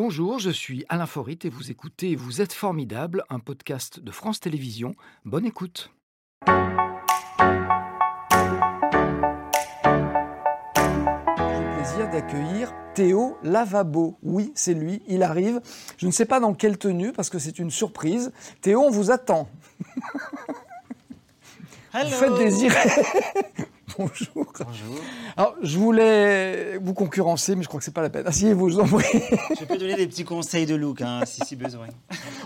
Bonjour, je suis Alain Forit et vous écoutez Vous êtes formidable, un podcast de France Télévisions. Bonne écoute. J'ai le plaisir d'accueillir Théo Lavabo. Oui, c'est lui, il arrive. Je ne sais pas dans quelle tenue parce que c'est une surprise. Théo, on vous attend. Hello. Vous faites désirer. Bonjour. Bonjour. Alors, je voulais vous concurrencer, mais je crois que c'est pas la peine. Asseyez-vous, je vous en prie. Je peux donner des petits conseils de look, hein, si si besoin.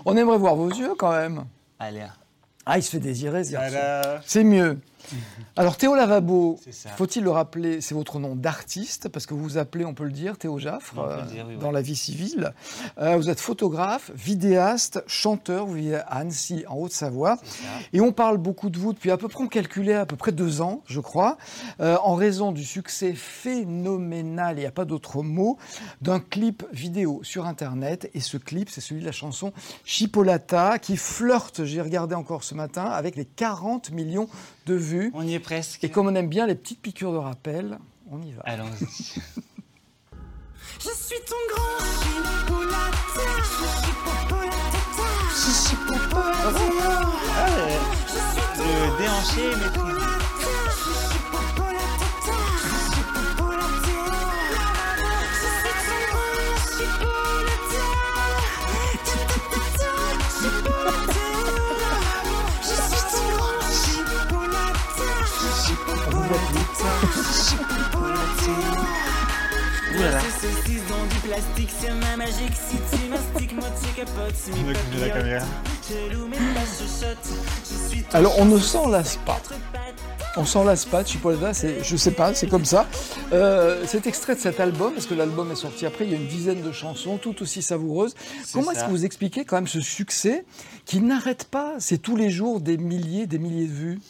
On aimerait voir vos yeux quand même. Allez. Ah, il se fait désirer. C'est mieux. Alors Théo Lavabo, faut-il le rappeler, c'est votre nom d'artiste, parce que vous vous appelez, on peut le dire, Théo Jaffre, euh, oui, dans la vie civile. Euh, vous êtes photographe, vidéaste, chanteur, vous vivez à Annecy, en Haute-Savoie. Et on parle beaucoup de vous depuis à peu près, on calculait à peu près deux ans, je crois, euh, en raison du succès phénoménal, il n'y a pas d'autre mot, d'un clip vidéo sur Internet. Et ce clip, c'est celui de la chanson Chipolata, qui flirte, j'ai regardé encore ce matin, avec les 40 millions de vues. On y est presque. Et comme on aime bien les petites piqûres de rappel, on y va. Allons-y. Je suis ton grand chipolata, chipopolata, Ah, ouais. Le déhanché maîtrisé. Plastique, c'est ma magique. Si tu mastiques, la caméra. Alors on ne s'en lasse pas. On s'en lasse pas de Chipolata, c'est, je sais pas, c'est comme ça. Euh, cet extrait de cet album, parce que l'album est sorti après, il y a une dizaine de chansons, toutes aussi savoureuses. Comment est-ce que vous expliquez quand même ce succès qui n'arrête pas C'est tous les jours des milliers, des milliers de vues?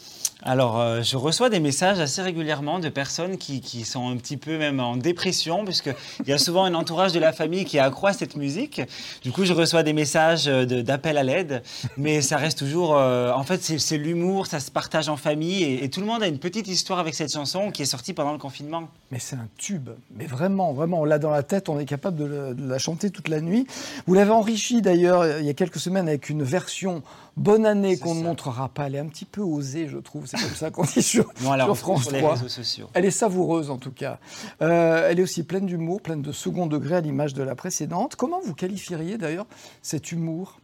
Alors, euh, je reçois des messages assez régulièrement de personnes qui, qui sont un petit peu même en dépression, puisqu'il y a souvent un entourage de la famille qui accroît cette musique. Du coup, je reçois des messages euh, de- d'appel à l'aide, mais ça reste toujours. euh, en fait, c'est l'humour, ça se partage en famille, et, et tout le monde a une petite histoire avec cette chanson qui est sortie pendant le confinement. Mais c'est un tube. Mais vraiment, vraiment, on l'a dans la tête, on est capable de, le- de la chanter toute la nuit. Vous l'avez enrichi d'ailleurs il y a quelques semaines avec une version Bonne année qu'on ne montrera pas. Elle est un petit peu osée, je trouve. C'est comme ça qu'on dit sur, sur France sur les 3. réseaux sociaux. Elle est savoureuse en tout cas. Euh, elle est aussi pleine d'humour, pleine de second degré à l'image de la précédente. Comment vous qualifieriez d'ailleurs cet humour?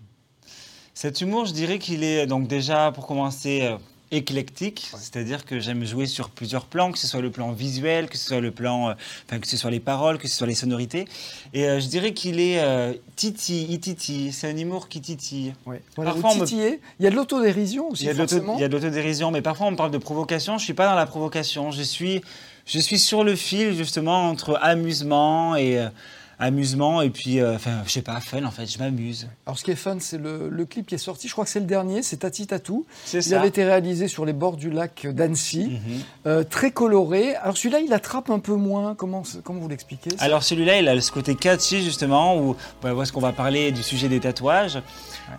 Cet humour, je dirais qu'il est donc déjà, pour commencer, éclectique, c'est-à-dire que j'aime jouer sur plusieurs plans, que ce soit le plan visuel, que ce soit le plan, euh, enfin que ce soit les paroles, que ce soit les sonorités. Et euh, je dirais qu'il est euh, titi, il titille. C'est un humour qui titille. Ouais. Voilà, Parfois, vous me-. Il y a de l'autodérision aussi, Il y, a de l'auto- forcément. il y a de l'autodérision, mais parfois on me parle de provocation. Je suis pas dans la provocation. Je suis, je suis sur le fil justement entre amusement et euh, amusement et puis, euh, enfin, je sais pas, fun en fait. Je m'amuse. Alors ce qui est fun, c'est le, le clip qui est sorti. Je crois que c'est le dernier, c'est Tati Tatou. C'est Il ça. avait été réalisé sur les bords du lac d'Annecy, Mhm. euh, très coloré. Alors celui-là, il attrape un peu moins. Comment, comment vous l'expliquez Alors celui-là, il a ce côté catchy justement, où où est-ce qu'on va parler du sujet des tatouages?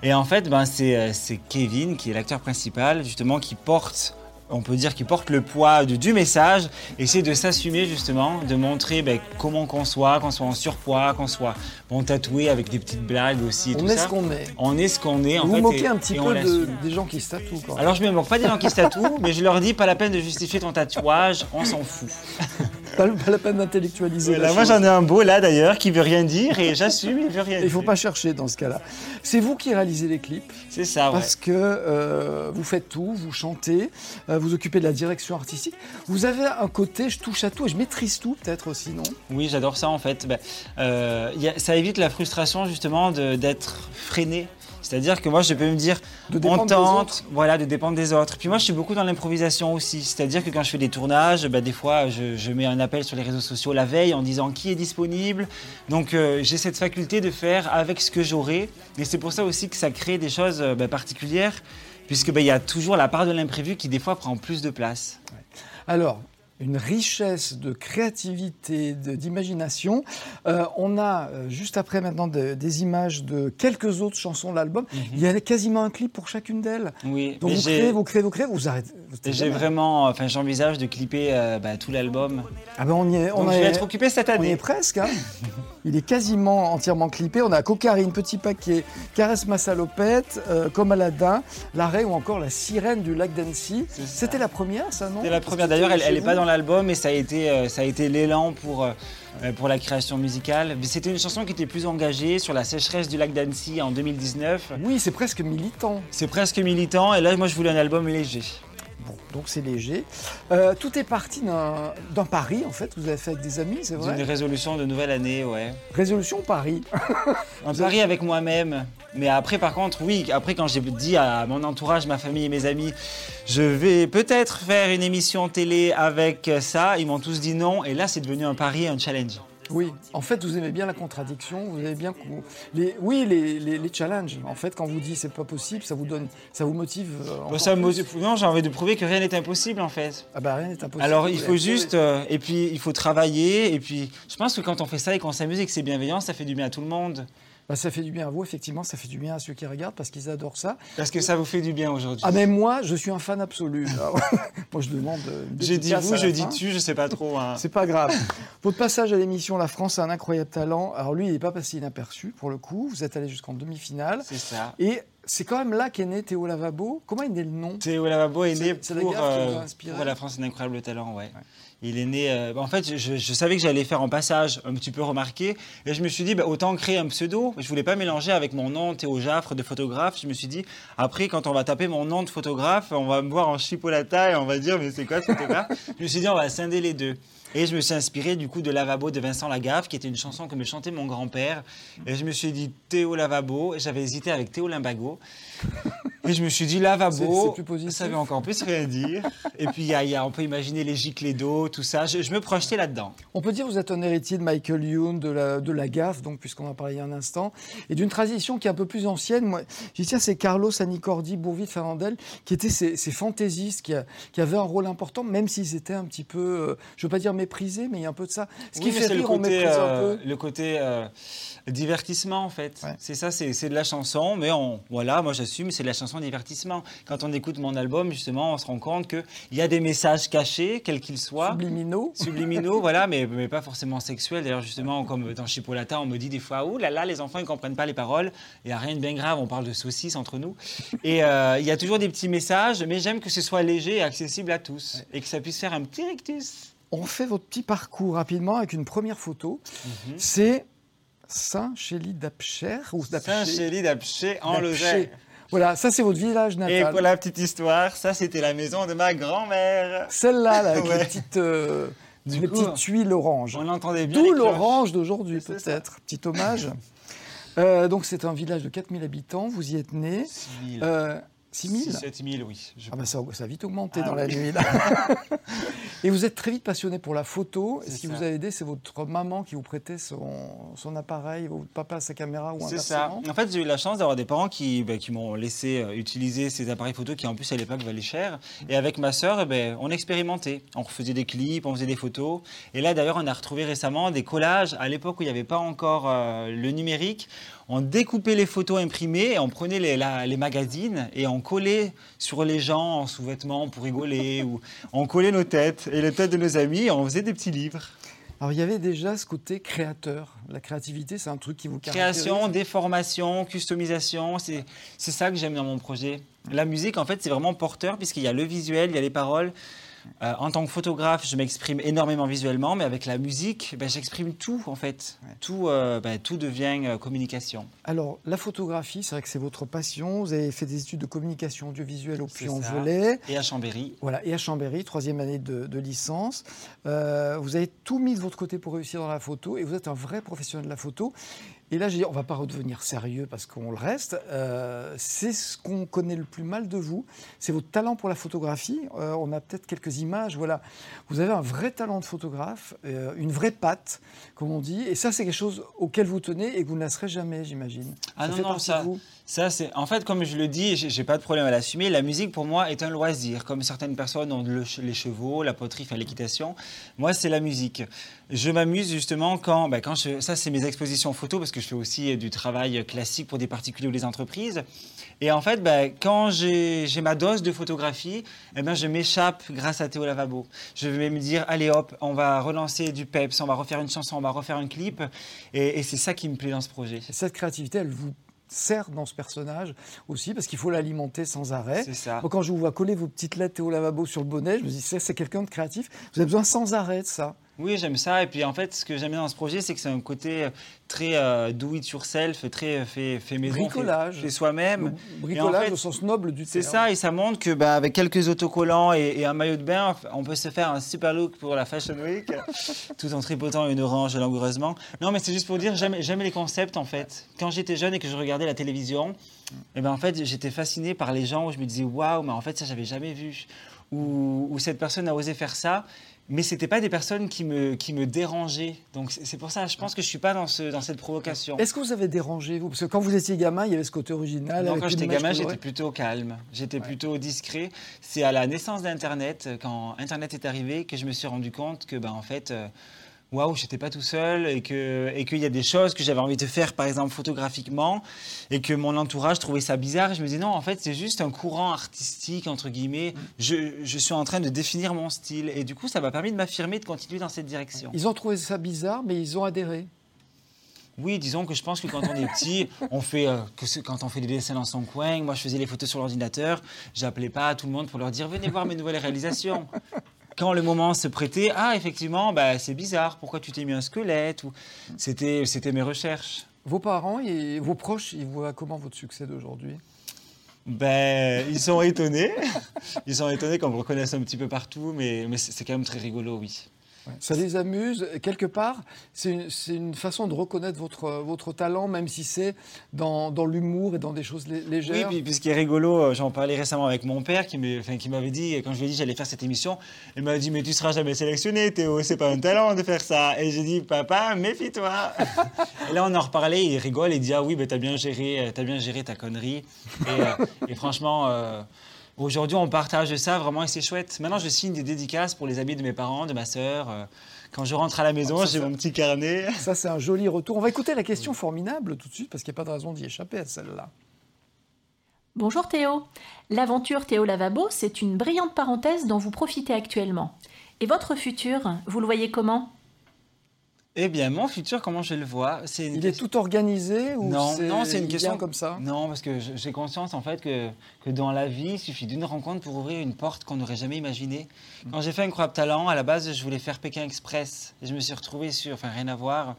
Et en fait, ben, c'est euh, c'est Kevin, qui est l'acteur principal, justement, qui porte, on peut dire, qui porte le poids du, du message, essaie de s'assumer justement, de montrer ben, comment qu'on soit, qu'on soit en surpoids, qu'on soit bon tatoué avec des petites blagues aussi. et On tout est ça. ce qu'on est. On est ce qu'on est. en Vous fait, moquez et- un petit et peu de- des gens qui se tatouent. quand même. Alors je me moque pas des gens qui se tatouent, mais je leur dis pas la peine de justifier ton tatouage, on s'en fout. Pas, pas la peine d'intellectualiser. Voilà, moi j'en ai un beau là d'ailleurs qui veut rien dire et j'assume, il veut rien Il ne dire. faut pas chercher dans ce cas-là. C'est vous qui réalisez les clips C'est ça, ouais. parce que euh, vous faites tout, vous chantez, euh, vous occupez de la direction artistique. Vous avez un côté, je touche à tout et je maîtrise tout peut-être aussi, non? Oui, j'adore ça en fait. Ben, euh, y a- ça évite la frustration justement d'être freiné. C'est-à-dire que moi, je peux me dire, De on dépendre des tente, autres. voilà, de dépendre des autres. Puis moi, je suis beaucoup dans l'improvisation aussi. C'est-à-dire que quand je fais des tournages, ben, des fois, je, je mets un appel sur les réseaux sociaux la veille en disant qui est disponible. Donc, euh, j'ai cette faculté de faire avec ce que j'aurai. Et c'est pour ça aussi que ça crée des choses euh, ben, particulières, puisque ben, il y a toujours la part de l'imprévu qui, des fois, prend plus de place. Alors, une richesse de créativité, d'imagination. Euh, on a euh, juste après maintenant de- des images de quelques autres chansons de l'album. Il y a quasiment un clip pour chacune d'elles. Oui, Donc vous créez, vous créez, vous créez, vous arrêtez. j'ai vraiment, enfin, j'envisage de clipper euh, bah, tout l'album. Ah ben on y est, on Donc, je est- vais être occupé cette On y année. est presque. hein. Il est quasiment entièrement clippé. On a Cocarine, Petit Paquet, Caresse ma salopette, euh, Comme Aladdin, L'arrêt ou encore La sirène du lac d'Annecy. C'était la première, ça, non? C'était la première. D'ailleurs, elle, chez elle est vous pas dans l'album, mais ça a été, euh, ça a été l'élan pour, euh, euh, pour la création musicale. C'était une chanson qui était plus engagée sur la sécheresse du lac d'Annecy en 2019. Oui, c'est presque militant. C'est presque militant, et là, moi, je voulais un album léger. Bon, donc c'est léger. Euh, tout est parti d'un d'un pari, en fait. Vous avez fait avec des amis, c'est vrai résolution de nouvelle année, ouais. Résolution Paris. Un pari avec moi-même. Mais après, par contre, oui, après, quand j'ai dit à mon entourage, ma famille et mes amis, je vais peut-être faire une émission télé avec ça, ils m'ont tous dit non. Et là, c'est devenu un pari, un challenge. Oui, en fait, vous aimez bien la contradiction, vous aimez bien les, oui, les, les, les challenges. En fait, quand vous dites c'est pas possible, ça vous donne, ça vous motive. euh, encore ça me motive- non, j'ai envie de prouver que rien n'est impossible, en fait. Ah bah rien n'est impossible. Alors il faut juste, euh, et puis il faut travailler, et puis je pense que quand on fait ça et qu'on s'amuse et que c'est bienveillant, ça fait du bien à tout le monde. Bah, ça fait du bien à vous, effectivement, ça fait du bien à ceux qui regardent parce qu'ils adorent ça. Parce que ça vous fait du bien aujourd'hui. Ah mais moi, je suis un fan absolu. Moi, je demande. euh, J'ai dit vous, je dis tu, je sais pas trop. hein. C'est pas grave. Votre passage à l'émission La France a un incroyable talent. Alors lui, il n'est pas passé inaperçu pour le coup. Vous êtes allé jusqu'en demi-finale. C'est ça. Et c'est quand même là qu'est né Théo Lavabo. Comment est né le nom? Théo Lavabo est né c'est la pour, gaffe qui vous a euh, pour La France un incroyable talent, ouais. Il est né. euh, en fait, je, je savais que j'allais faire un passage un petit peu remarqué, et je me suis dit bah, autant créer un pseudo. Je voulais pas mélanger avec mon nom Théo Jaffre de photographe. Je me suis dit après, quand on va taper mon nom de photographe, on va me voir en chipolata et on va dire mais c'est quoi ce photographe? Je me suis dit on va scinder les deux. Et je me suis inspiré du coup de Lavabo de Vincent Lagaffe, qui était une chanson que me chantait mon grand-père. Et je me suis dit Théo Lavabo. Et J'avais hésité avec Théo Limbago. Et je me suis dit lavabo, c'est plus positif. ça veut encore plus rien dire. Et puis y a- y a- on peut imaginer les giclées d'eau, tout ça. Je, je me projetais là-dedans. On peut dire que vous êtes un héritier de Michael Youn, de la, de la gaffe, donc puisqu'on en a parlé il y a un instant, et d'une tradition qui est un peu plus ancienne. Moi, j'y tiens, c'est Carlos Anicordi, Bourvil, Fernandel, qui étaient ces, ces fantaisistes qui, a- qui avaient un rôle important, même s'ils étaient un petit peu, euh, je veux pas dire méprisés, mais il y a un peu de ça. Ce qui Oui, fait c'est le rire, on côté, méprise un euh, peu. le côté euh, divertissement en fait. Ouais. C'est ça, c'est c'est de la chanson, mais on, voilà, moi j'assume, c'est de la chanson divertissement. Quand on écoute mon album, justement, on se rend compte qu'il y a des messages cachés, quels qu'ils soient. Subliminaux. subliminaux, voilà, mais, mais pas forcément sexuels. D'ailleurs, justement, comme dans Chipolata, on me dit des fois, ouh là là, les enfants, ils comprennent pas les paroles. Il n'y a rien de bien grave, on parle de saucisses entre nous. Et euh, il y a toujours des petits messages, mais j'aime que ce soit léger et accessible à tous. Et que ça puisse faire un petit rictus. On fait votre petit parcours rapidement avec une première photo. Mhm. C'est Saint-Chély d'Apcher ou d'Apcher? Saint-Chély d'Apché en d'Apcher. Lozère. Voilà, ça c'est votre village Et natal. pour la petite histoire, ça c'était la maison de ma grand-mère. Celle-là, là, avec Ouais. les petites, euh, Du les coup, petites tuiles orange. On entendait bien. D'où l'orange d'aujourd'hui, peut-être. Petit hommage. Euh, donc, c'est un village de 4000 habitants. Vous y êtes né. 6 000. Euh, 6000 7 000, oui. ah bah ça, ça a vite augmenté Ah dans la nuit. là. Et vous êtes très vite passionné pour la photo. Ce qui ça. vous a aidé, c'est votre maman qui vous prêtait son, son appareil, votre papa sa caméra ou C'est ça. En fait, j'ai eu la chance d'avoir des parents qui, bah, qui m'ont laissé euh, utiliser ces appareils photo qui, en plus, à l'époque, valaient cher. Et avec ma sœur, eh ben, on expérimentait. On refaisait des clips, on faisait des photos. Et là, d'ailleurs, on a retrouvé récemment des collages. À l'époque où il n'y avait pas encore euh, le numérique, on découpait les photos imprimées, on prenait les, la- les magazines et on collait sur les gens en sous-vêtements pour rigoler. ou on collait nos têtes et les têtes de nos amis et on faisait des petits livres. Alors, il y avait déjà ce côté créateur. La créativité, c'est un truc qui vous caractérise. Création, déformation, customisation, c'est c'est ça que j'aime dans mon projet. La musique, en fait, c'est vraiment porteur puisqu'il y a le visuel, il y a les paroles. Euh, en tant que photographe, je m'exprime énormément visuellement, mais avec la musique, ben, j'exprime tout, en fait. Tout, euh, ben, tout devient euh, communication. Alors, la photographie, c'est vrai que c'est votre passion. Vous avez fait des études de communication audiovisuelle au Puy-en-Velay. Et à Chambéry, Voilà, et à Chambéry, troisième année de, de licence. Vous avez tout mis de votre côté pour réussir dans la photo et vous êtes un vrai professionnel de la photo. Et là, j'ai dit, on va pas redevenir sérieux parce qu'on le reste. Euh, c'est ce qu'on connaît le plus mal de vous. C'est votre talent pour la photographie. Euh, on a peut-être quelques images. Voilà, vous avez un vrai talent de photographe, euh, une vraie patte, comme on dit. Et ça, c'est quelque chose auquel vous tenez et que vous ne lasserez jamais, j'imagine. Ah non, fait non, ça- vous. Ça, c'est en fait, comme je le dis, j'ai pas de problème à l'assumer. La musique, pour moi, est un loisir. Comme certaines personnes ont le les chevaux, la poterie, enfin, l'équitation. Moi, c'est la musique. Je m'amuse justement quand, ben, quand je, ça, c'est mes expositions photos parce que je fais aussi euh, du travail classique pour des particuliers ou des entreprises. Et en fait, ben, quand j'ai ma dose de photographie, eh ben, je m'échappe grâce à Théo Lavabo. Je vais me dire, allez hop, on va relancer du peps, on va refaire une chanson, on va refaire un clip. Et, et c'est ça qui me plaît dans ce projet. Et cette créativité, elle vous sert dans ce personnage aussi, parce qu'il faut l'alimenter sans arrêt. C'est ça. Moi, quand je vous vois coller vos petites lettres Théo Lavabo sur le bonnet, je me dis, c'est quelqu'un de créatif. Vous avez besoin sans arrêt de ça. Oui, j'aime ça. Et puis en fait, ce que j'aime bien dans ce projet, c'est que c'est un côté euh, très euh, do it yourself, très euh, fait, fait maison, Bricolage. fait, soi-même. Bricolage fait, au sens noble du C'est terme. ça, et ça montre que bah, avec quelques autocollants et, et un maillot de bain, on peut se faire un super look pour la Fashion Week, tout en tripotant une orange langoureusement. Non, mais c'est juste pour dire, j'aime les concepts en fait. Quand j'étais jeune et que je regardais la télévision, et ben en fait, j'étais fasciné par les gens où je me disais, waouh, mais en fait, ça, j'avais jamais vu. Ou cette personne a osé faire ça. Mais c'était pas des personnes qui me, qui me dérangeaient. Donc c'est pour ça, je pense que je suis pas dans, ce, dans cette provocation. Est-ce que vous avez dérangé, vous? Parce que quand vous étiez gamin, il y avait ce côté original. Non, quand j'étais gamin, j'étais plutôt calme. J'étais plutôt discret. C'est à la naissance d'Internet, quand Internet est arrivé, que je me suis rendu compte que, ben, en fait, euh, waouh, j'étais pas tout seul et que et qu'il y a des choses que j'avais envie de faire, par exemple photographiquement, et que mon entourage trouvait ça bizarre. Et je me disais non, en fait, c'est juste un courant artistique entre guillemets. Je, je suis en train de définir mon style, et du coup, ça m'a permis de m'affirmer, de continuer dans cette direction. Ils ont trouvé ça bizarre, mais ils ont adhéré. Oui, disons que je pense que quand on est petit, on fait euh, que ce- quand on fait des dessins dans son coin. Moi, je faisais les photos sur l'ordinateur. J'appelais pas tout le monde pour leur dire venez voir mes nouvelles réalisations. Quand le moment se prêtait, ah effectivement, bah, c'est bizarre. Pourquoi tu t'es mis un squelette ou c'était c'était mes recherches. Vos parents et vos proches, ils voient comment votre succès d'aujourd'hui? Ben, ils sont étonnés. Ils sont étonnés qu'on me reconnaisse un petit peu partout, mais, mais c'est c'est quand même très rigolo, oui. Ça les amuse. Quelque part, c'est une, façon de reconnaître votre, votre talent, même si c'est dans, dans l'humour et dans des choses lé- Oui, légères. puis, puis ce qui est rigolo, euh, j'en parlais récemment avec mon père qui enfin, m'avait dit, quand je lui ai dit j'allais faire cette émission, il m'a dit Mais tu seras jamais sélectionné, Théo, c'est pas un talent de faire ça. Et j'ai dit Papa, méfie-toi. et là, on en reparlait, il rigole, il dit Ah oui, ben, t'as bien, géré, euh, t'as bien géré ta connerie. Et, euh, et franchement. euh, Aujourd'hui, on partage ça vraiment et c'est chouette. Maintenant, je signe des dédicaces pour les amis de mes parents, de ma sœur. euh, Quand je rentre à la maison, Ah, j'ai mon petit carnet. Ça, c'est un joli retour. On va écouter la question formidable tout de suite, parce qu'il n'y a pas de raison d'y échapper à celle-là. Bonjour Théo. L'aventure Théo Lavabo, c'est une brillante parenthèse dont vous profitez actuellement. Et votre futur, vous le voyez comment? Eh bien, mon futur, comment je le vois c'est Il est tout organisé ou Non, non, c'est une question comme ça Non, parce que j'ai conscience en fait que, que dans la vie, il suffit d'une rencontre pour ouvrir une porte qu'on n'aurait jamais imaginée. Quand j'ai fait Incroyable Talent, à la base, je voulais faire Pékin Express. Et je me suis retrouvé sur, enfin rien à voir.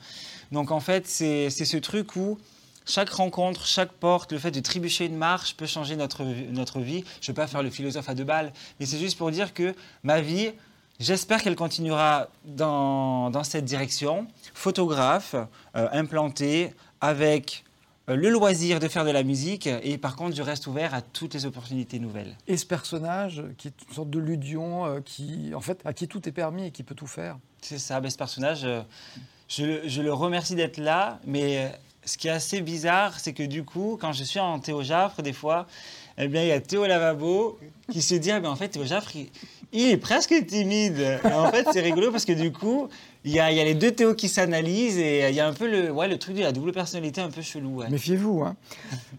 Donc en fait, c'est c'est ce truc où chaque rencontre, chaque porte, le fait de trébucher une marche peut changer notre, notre vie. Je ne vais pas faire le philosophe à deux balles, mais c'est juste pour dire que ma vie, j'espère qu'elle continuera dans, dans cette direction. Photographe, euh, implanté, avec euh, le loisir de faire de la musique, et par contre, je reste ouvert à toutes les opportunités nouvelles. Et ce personnage, qui est une sorte de ludion, euh, qui, en fait, à qui tout est permis et qui peut tout faire. C'est ça, ben, ce personnage, euh, je, le- je le remercie d'être là, mais euh, ce qui est assez bizarre, c'est que du coup, quand je suis en Théo Jaffre, des fois, eh bien, il y a Théo Lavabo qui se dit, ah, ben, en fait, Théo Jaffre, il, est presque timide. Et en fait, c'est rigolo parce que du coup, il y a, il y a les deux Théo qui s'analysent et il y a un peu le, ouais, le truc de la double personnalité un peu chelou. ouais. Méfiez-vous. hein.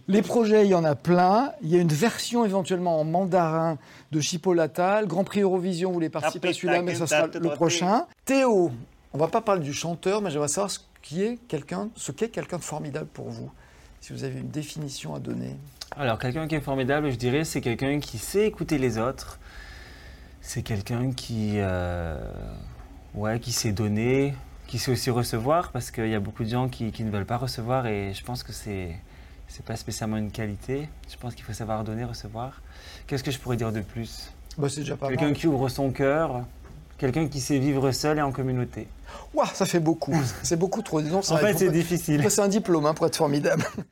Les projets, il y en a plein. Il y a une version éventuellement en mandarin de Chipolata. Le Grand Prix Eurovision, vous voulez participer à celui-là, mais ça sera le prochain. Théo, on va pas parler du chanteur, mais j'aimerais savoir ce qui est quelqu'un, ce qu'est quelqu'un de formidable pour vous. Si vous avez une définition à donner. Alors, quelqu'un qui est formidable, je dirais, c'est quelqu'un qui sait écouter les autres. C'est quelqu'un qui, euh, ouais, qui sait donner, qui sait aussi recevoir, parce qu'il y a beaucoup de gens qui, qui ne veulent pas recevoir, et je pense que c'est c'est pas spécialement une qualité. Je pense qu'il faut savoir donner, recevoir. Qu'est-ce que je pourrais dire de plus? Bah, c'est déjà pas Quelqu'un qui ouvre son cœur, quelqu'un qui sait vivre seul et en communauté. Ouah, ça fait beaucoup. C'est beaucoup trop. Disons, En fait, c'est difficile. C'est un diplôme hein, pour être formidable.